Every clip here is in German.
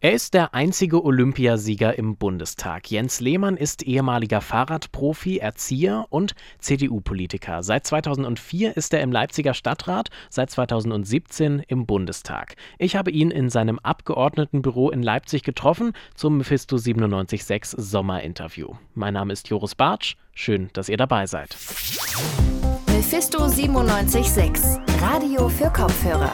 Er ist der einzige Olympiasieger im Bundestag. Jens Lehmann ist ehemaliger Fahrradprofi, Erzieher und CDU-Politiker. Seit 2004 ist er im Leipziger Stadtrat, seit 2017 im Bundestag. Ich habe ihn in seinem Abgeordnetenbüro in Leipzig getroffen zum Mephisto 97.6 Sommerinterview. Mein Name ist Joris Bartsch. Schön, dass ihr dabei seid. Mephisto 97.6 Radio für Kopfhörer.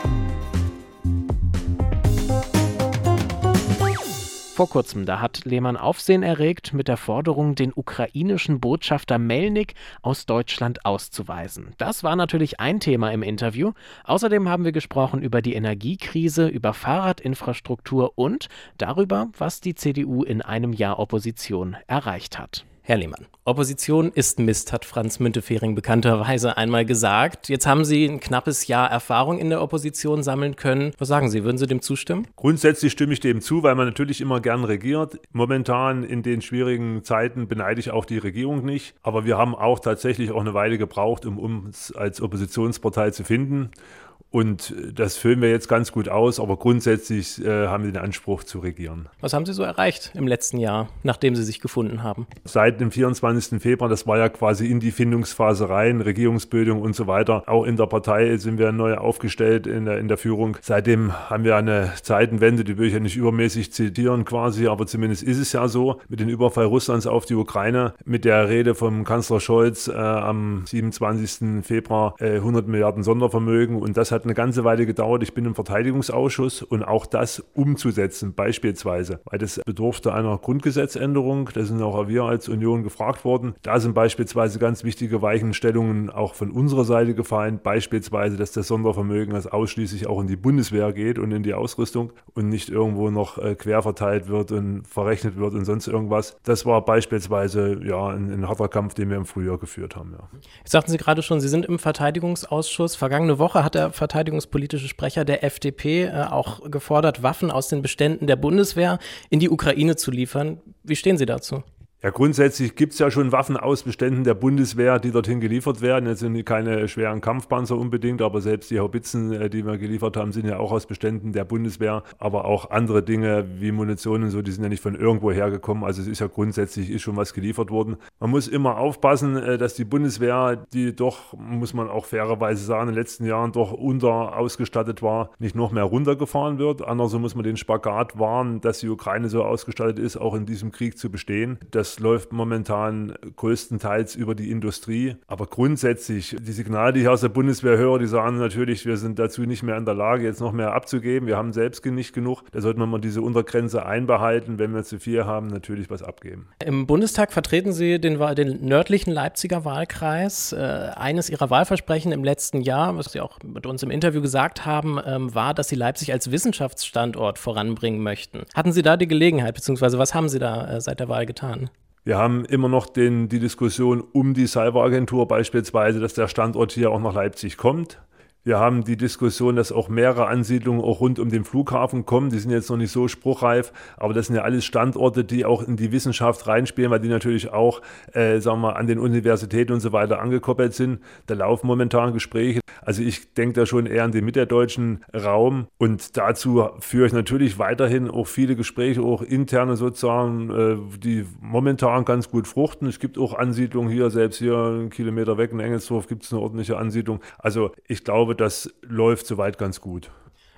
Vor kurzem, da hat Lehmann Aufsehen erregt mit der Forderung, den ukrainischen Botschafter Melnik aus Deutschland auszuweisen. Das war natürlich ein Thema im Interview. Außerdem haben wir gesprochen über die Energiekrise, über Fahrradinfrastruktur und darüber, was die CDU in einem Jahr Opposition erreicht hat. Herr Lehmann, Opposition ist Mist, hat Franz Müntefering bekannterweise einmal gesagt. Jetzt haben Sie ein knappes Jahr Erfahrung in der Opposition sammeln können. Was sagen Sie, würden Sie dem zustimmen? Grundsätzlich stimme ich dem zu, weil man natürlich immer gern regiert. Momentan in den schwierigen Zeiten beneide ich auch die Regierung nicht. Aber wir haben auch tatsächlich auch eine Weile gebraucht, um uns als Oppositionspartei zu finden. Und das füllen wir jetzt ganz gut aus, aber grundsätzlich äh, haben wir den Anspruch zu regieren. Was haben Sie so erreicht im letzten Jahr, nachdem Sie sich gefunden haben? Seit dem 24. Februar, das war ja quasi in die Findungsphase rein, Regierungsbildung und so weiter. Auch in der Partei sind wir neu aufgestellt in der, in der Führung. Seitdem haben wir eine Zeitenwende, die will ich ja nicht übermäßig zitieren quasi, aber zumindest ist es ja so, mit dem Überfall Russlands auf die Ukraine, mit der Rede vom Kanzler Scholz äh, am 27. Februar äh, 100 Milliarden Sondervermögen und das hat eine ganze Weile gedauert. Ich bin im Verteidigungsausschuss und auch das umzusetzen, beispielsweise, weil das bedurfte einer Grundgesetzänderung. Da sind auch wir als Union gefragt worden. Da sind beispielsweise ganz wichtige Weichenstellungen auch von unserer Seite gefallen. Beispielsweise, dass das Sondervermögen also ausschließlich auch in die Bundeswehr geht und in die Ausrüstung und nicht irgendwo noch äh, quer verteilt wird und verrechnet wird und sonst irgendwas. Das war beispielsweise ja ein, ein harter Kampf, den wir im Frühjahr geführt haben. Ja. Sagten Sie gerade schon, Sie sind im Verteidigungsausschuss. Vergangene Woche hat der Verteidigungsausschuss verteidigungspolitische Sprecher der FDP äh, auch gefordert, Waffen aus den Beständen der Bundeswehr in die Ukraine zu liefern. Wie stehen Sie dazu? Ja, grundsätzlich gibt es ja schon Waffen aus Beständen der Bundeswehr, die dorthin geliefert werden. Jetzt sind keine schweren Kampfpanzer unbedingt, aber selbst die Haubitzen, äh, die wir geliefert haben, sind ja auch aus Beständen der Bundeswehr. Aber auch andere Dinge wie Munition und so, die sind ja nicht von irgendwo hergekommen. Also es ist ja grundsätzlich ist schon was geliefert worden. Man muss immer aufpassen, äh, dass die Bundeswehr, die doch, muss man auch fairerweise sagen, in den letzten Jahren doch unter ausgestattet war, nicht noch mehr runtergefahren wird. Andererseits muss man den Spagat wahren, dass die Ukraine so ausgestattet ist, auch in diesem Krieg zu bestehen. Das läuft momentan größtenteils über die Industrie. Aber grundsätzlich, die Signale, die ich aus der Bundeswehr höre, die sagen natürlich, wir sind dazu nicht mehr in der Lage, jetzt noch mehr abzugeben. Wir haben selbst nicht genug. Da sollte man mal diese Untergrenze einbehalten, wenn wir zu viel haben, natürlich was abgeben. Im Bundestag vertreten Sie den, den nördlichen Leipziger Wahlkreis. Äh, eines Ihrer Wahlversprechen im letzten Jahr, was Sie auch mit uns im Interview gesagt haben, ähm, war, dass Sie Leipzig als Wissenschaftsstandort voranbringen möchten. Hatten Sie da die Gelegenheit, beziehungsweise was haben Sie da äh, seit der Wahl getan? Wir haben immer noch den, die Diskussion um die Cyberagentur beispielsweise, dass der Standort hier auch nach Leipzig kommt. Wir haben die Diskussion, dass auch mehrere Ansiedlungen auch rund um den Flughafen kommen. Die sind jetzt noch nicht so spruchreif, aber das sind ja alles Standorte, die auch in die Wissenschaft reinspielen, weil die natürlich auch, äh, sagen wir, an den Universitäten und so weiter angekoppelt sind. Da laufen momentan Gespräche. Also ich denke da schon eher an den mitteldeutschen Raum und dazu führe ich natürlich weiterhin auch viele Gespräche, auch interne sozusagen, äh, die momentan ganz gut fruchten. Es gibt auch Ansiedlungen hier, selbst hier einen Kilometer weg in Engelsdorf gibt es eine ordentliche Ansiedlung. Also ich glaube, das läuft soweit ganz gut.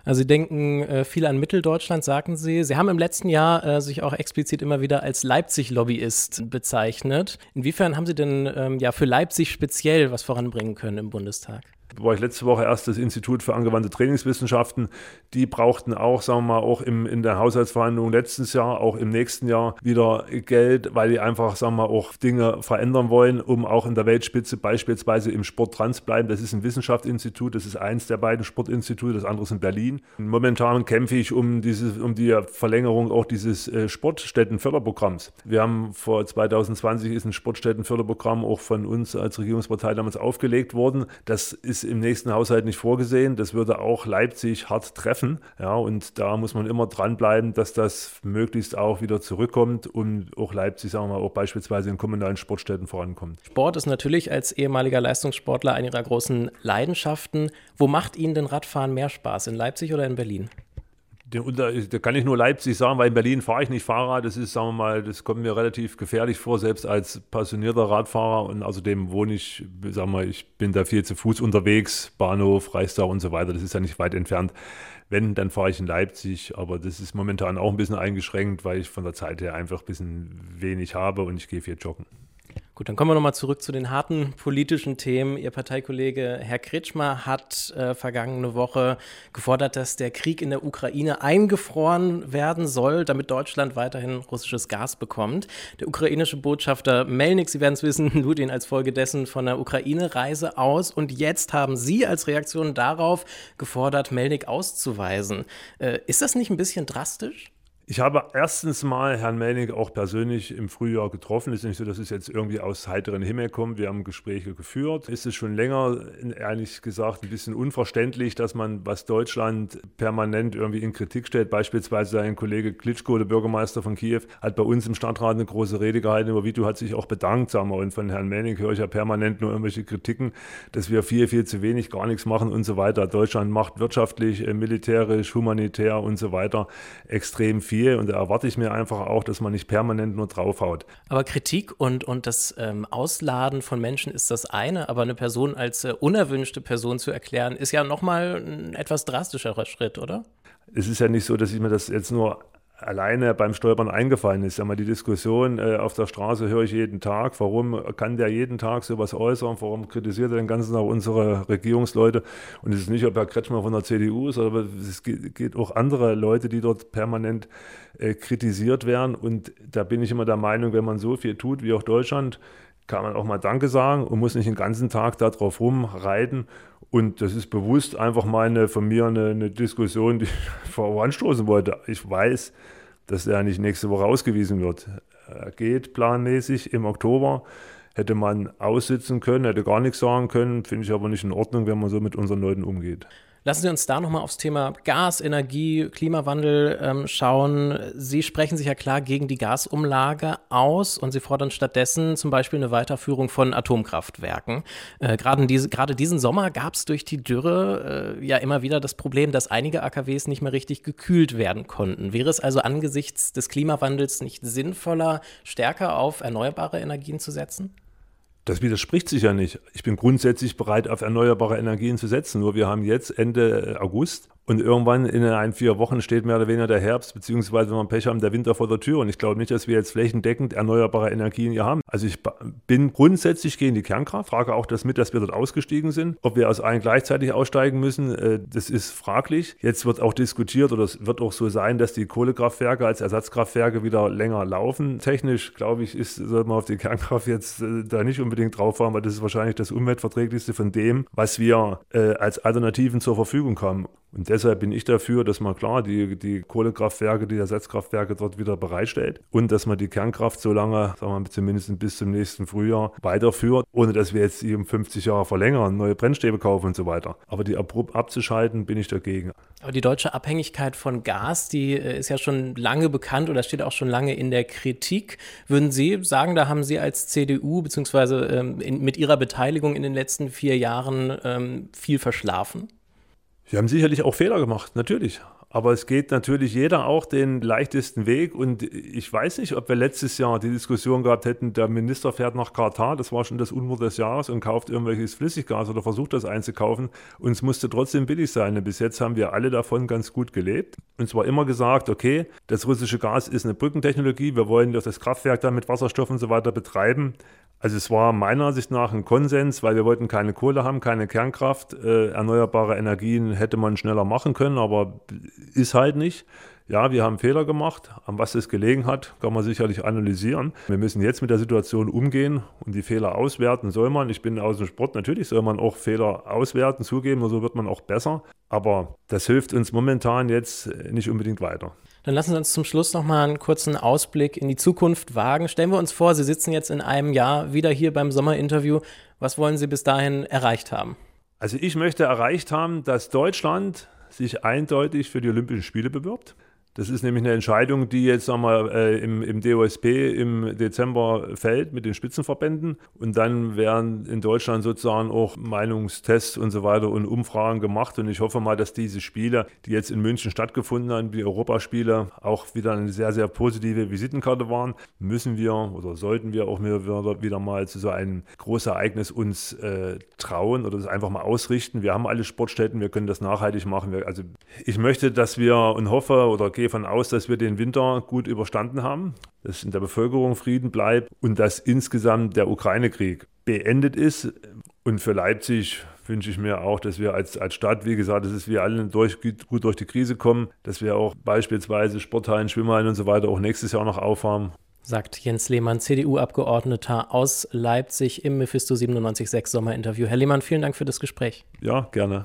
Also Sie denken äh, viel an Mitteldeutschland, sagten Sie. Sie haben im letzten Jahr äh, sich auch explizit immer wieder als Leipzig-Lobbyist bezeichnet. Inwiefern haben Sie denn ähm, ja für Leipzig speziell was voranbringen können im Bundestag? War ich letzte Woche erst das Institut für angewandte Trainingswissenschaften. Die brauchten auch, sagen wir mal, auch im, in der Haushaltsverhandlung letztes Jahr, auch im nächsten Jahr wieder Geld, weil die einfach, sagen wir mal, auch Dinge verändern wollen, um auch in der Weltspitze beispielsweise im Sport dran zu bleiben. Das ist ein Wissenschaftsinstitut, das ist eins der beiden Sportinstitute, das andere ist in Berlin. Momentan kämpfe ich um, dieses, um die Verlängerung auch dieses äh, Sportstättenförderprogramms. Wir haben vor 2020 ist ein Sportstättenförderprogramm auch von uns als Regierungspartei damals aufgelegt worden. Das ist im nächsten Haushalt nicht vorgesehen. Das würde auch Leipzig hart treffen. Ja, und da muss man immer dranbleiben, dass das möglichst auch wieder zurückkommt und auch Leipzig, sagen wir mal, auch beispielsweise in kommunalen Sportstätten vorankommt. Sport ist natürlich als ehemaliger Leistungssportler eine Ihrer großen Leidenschaften. Wo macht Ihnen denn Radfahren mehr Spaß? In Leipzig oder in Berlin? Da kann ich nur Leipzig sagen, weil in Berlin fahre ich nicht Fahrrad. Das ist, sagen wir mal, das kommt mir relativ gefährlich vor, selbst als passionierter Radfahrer. Und außerdem wohne ich, sagen wir, ich bin da viel zu Fuß unterwegs, Bahnhof, Reichstag und so weiter. Das ist ja nicht weit entfernt. Wenn, dann fahre ich in Leipzig, aber das ist momentan auch ein bisschen eingeschränkt, weil ich von der Zeit her einfach ein bisschen wenig habe und ich gehe viel joggen. Gut, dann kommen wir nochmal zurück zu den harten politischen Themen. Ihr Parteikollege Herr Kretschmer hat äh, vergangene Woche gefordert, dass der Krieg in der Ukraine eingefroren werden soll, damit Deutschland weiterhin russisches Gas bekommt. Der ukrainische Botschafter Melnik, Sie werden es wissen, lud ihn als Folge dessen von der Ukraine-Reise aus. Und jetzt haben Sie als Reaktion darauf gefordert, Melnik auszuweisen. Äh, ist das nicht ein bisschen drastisch? Ich habe erstens mal Herrn Melnig auch persönlich im Frühjahr getroffen. Es ist nicht so, dass es jetzt irgendwie aus heiteren Himmel kommt. Wir haben Gespräche geführt. Ist es schon länger, ehrlich gesagt, ein bisschen unverständlich, dass man, was Deutschland permanent irgendwie in Kritik stellt, beispielsweise sein Kollege Klitschko, der Bürgermeister von Kiew, hat bei uns im Stadtrat eine große Rede gehalten über Video, hat sich auch bedankt, sagen wir. Und von Herrn Melnig höre ich ja permanent nur irgendwelche Kritiken, dass wir viel, viel zu wenig, gar nichts machen und so weiter. Deutschland macht wirtschaftlich, äh, militärisch, humanitär und so weiter extrem viel viel und da erwarte ich mir einfach auch, dass man nicht permanent nur draufhaut. Aber Kritik und, und das ähm, Ausladen von Menschen ist das eine, aber eine Person als äh, unerwünschte Person zu erklären, ist ja nochmal ein etwas drastischerer Schritt, oder? Es ist ja nicht so, dass ich mir das jetzt nur alleine beim Stolpern eingefallen ist. Ja, die Diskussion äh, auf der Straße höre ich jeden Tag. Warum kann der jeden Tag sowas äußern? Warum kritisiert er den ganzen Tag unsere Regierungsleute? Und es ist nicht, ob Herr Kretschmer von der CDU ist, aber es geht auch andere Leute, die dort permanent äh, kritisiert werden. Und da bin ich immer der Meinung, wenn man so viel tut wie auch Deutschland, kann man auch mal Danke sagen und muss nicht den ganzen Tag darauf rumreiten. Und das ist bewusst einfach mal von mir eine, eine Diskussion, die ich voranstoßen wollte. Ich weiß, dass er nicht nächste Woche ausgewiesen wird. Er geht planmäßig im Oktober. Hätte man aussitzen können, hätte gar nichts sagen können, finde ich aber nicht in Ordnung, wenn man so mit unseren Leuten umgeht. Lassen Sie uns da nochmal aufs Thema Gas, Energie, Klimawandel ähm, schauen. Sie sprechen sich ja klar gegen die Gasumlage aus und Sie fordern stattdessen zum Beispiel eine Weiterführung von Atomkraftwerken. Äh, Gerade diese, diesen Sommer gab es durch die Dürre äh, ja immer wieder das Problem, dass einige AKWs nicht mehr richtig gekühlt werden konnten. Wäre es also angesichts des Klimawandels nicht sinnvoller, stärker auf erneuerbare Energien zu setzen? Das widerspricht sich ja nicht. Ich bin grundsätzlich bereit, auf erneuerbare Energien zu setzen. Nur wir haben jetzt Ende August und irgendwann in ein, vier Wochen steht mehr oder weniger der Herbst, beziehungsweise wenn wir Pech haben, der Winter vor der Tür. Und ich glaube nicht, dass wir jetzt flächendeckend erneuerbare Energien hier haben. Also ich bin grundsätzlich gegen die Kernkraft, frage auch das mit, dass wir dort ausgestiegen sind. Ob wir aus allen gleichzeitig aussteigen müssen, äh, das ist fraglich. Jetzt wird auch diskutiert oder es wird auch so sein, dass die Kohlekraftwerke als Ersatzkraftwerke wieder länger laufen. Technisch, glaube ich, ist, sollte man auf die Kernkraft jetzt äh, da nicht unbedingt drauf fahren, weil das ist wahrscheinlich das umweltverträglichste von dem, was wir äh, als Alternativen zur Verfügung haben. Und deshalb bin ich dafür, dass man klar die, die Kohlekraftwerke, die Ersatzkraftwerke dort wieder bereitstellt und dass man die Kernkraft so lange, sagen wir zumindest bis zum nächsten Frühjahr weiterführt, ohne dass wir jetzt um 50 Jahre verlängern, neue Brennstäbe kaufen und so weiter. Aber die abrupt abzuschalten, bin ich dagegen. Aber die deutsche Abhängigkeit von Gas, die äh, ist ja schon lange bekannt oder steht auch schon lange in der Kritik. Würden Sie sagen, da haben Sie als CDU beziehungsweise ähm, mit Ihrer Beteiligung in den letzten vier Jahren ähm, viel verschlafen? Sie haben sicherlich auch Fehler gemacht, natürlich. Aber es geht natürlich jeder auch den leichtesten Weg. Und ich weiß nicht, ob wir letztes Jahr die Diskussion gehabt hätten, der Minister fährt nach Katar, das war schon das Unwort des Jahres, und kauft irgendwelches Flüssiggas oder versucht das einzukaufen. Und es musste trotzdem billig sein. Und bis jetzt haben wir alle davon ganz gut gelebt. Und zwar immer gesagt, okay, das russische Gas ist eine Brückentechnologie, wir wollen das Kraftwerk dann mit Wasserstoff und so weiter betreiben. Also es war meiner Ansicht nach ein Konsens, weil wir wollten keine Kohle haben, keine Kernkraft. Äh, erneuerbare Energien hätte man schneller machen können, aber ist halt nicht. Ja, wir haben Fehler gemacht. An was es gelegen hat, kann man sicherlich analysieren. Wir müssen jetzt mit der Situation umgehen und die Fehler auswerten. Soll man, ich bin aus dem Sport, natürlich soll man auch Fehler auswerten, zugeben, so wird man auch besser. Aber das hilft uns momentan jetzt nicht unbedingt weiter. Dann lassen Sie uns zum Schluss noch mal einen kurzen Ausblick in die Zukunft wagen. Stellen wir uns vor, Sie sitzen jetzt in einem Jahr wieder hier beim Sommerinterview. Was wollen Sie bis dahin erreicht haben? Also ich möchte erreicht haben, dass Deutschland sich eindeutig für die Olympischen Spiele bewirbt, Das ist nämlich eine Entscheidung, die jetzt sagen wir, äh, im, im DOSP im Dezember fällt mit den Spitzenverbänden. Und dann werden in Deutschland sozusagen auch Meinungstests und so weiter und Umfragen gemacht. Und ich hoffe mal, dass diese Spiele, die jetzt in München stattgefunden haben, die Europaspiele, auch wieder eine sehr, sehr positive Visitenkarte waren. Müssen wir oder sollten wir auch wieder, wieder mal zu so einem Großereignis uns äh, trauen oder das einfach mal ausrichten. Wir haben alle Sportstätten, wir können das nachhaltig machen. Wir, also ich möchte, dass wir und hoffe oder gehe davon aus, dass wir den Winter gut überstanden haben, dass in der Bevölkerung Frieden bleibt und dass insgesamt der Ukraine-Krieg beendet ist. Und für Leipzig wünsche ich mir auch, dass wir als, als Stadt, wie gesagt, dass wir alle durch, gut durch die Krise kommen, dass wir auch beispielsweise Sporthallen, Schwimmhallen und so weiter auch nächstes Jahr noch aufhaben. Sagt Jens Lehmann, CDU-Abgeordneter aus Leipzig im Mephisto 97.6 Sommerinterview. Herr Lehmann, vielen Dank für das Gespräch. Ja, gerne.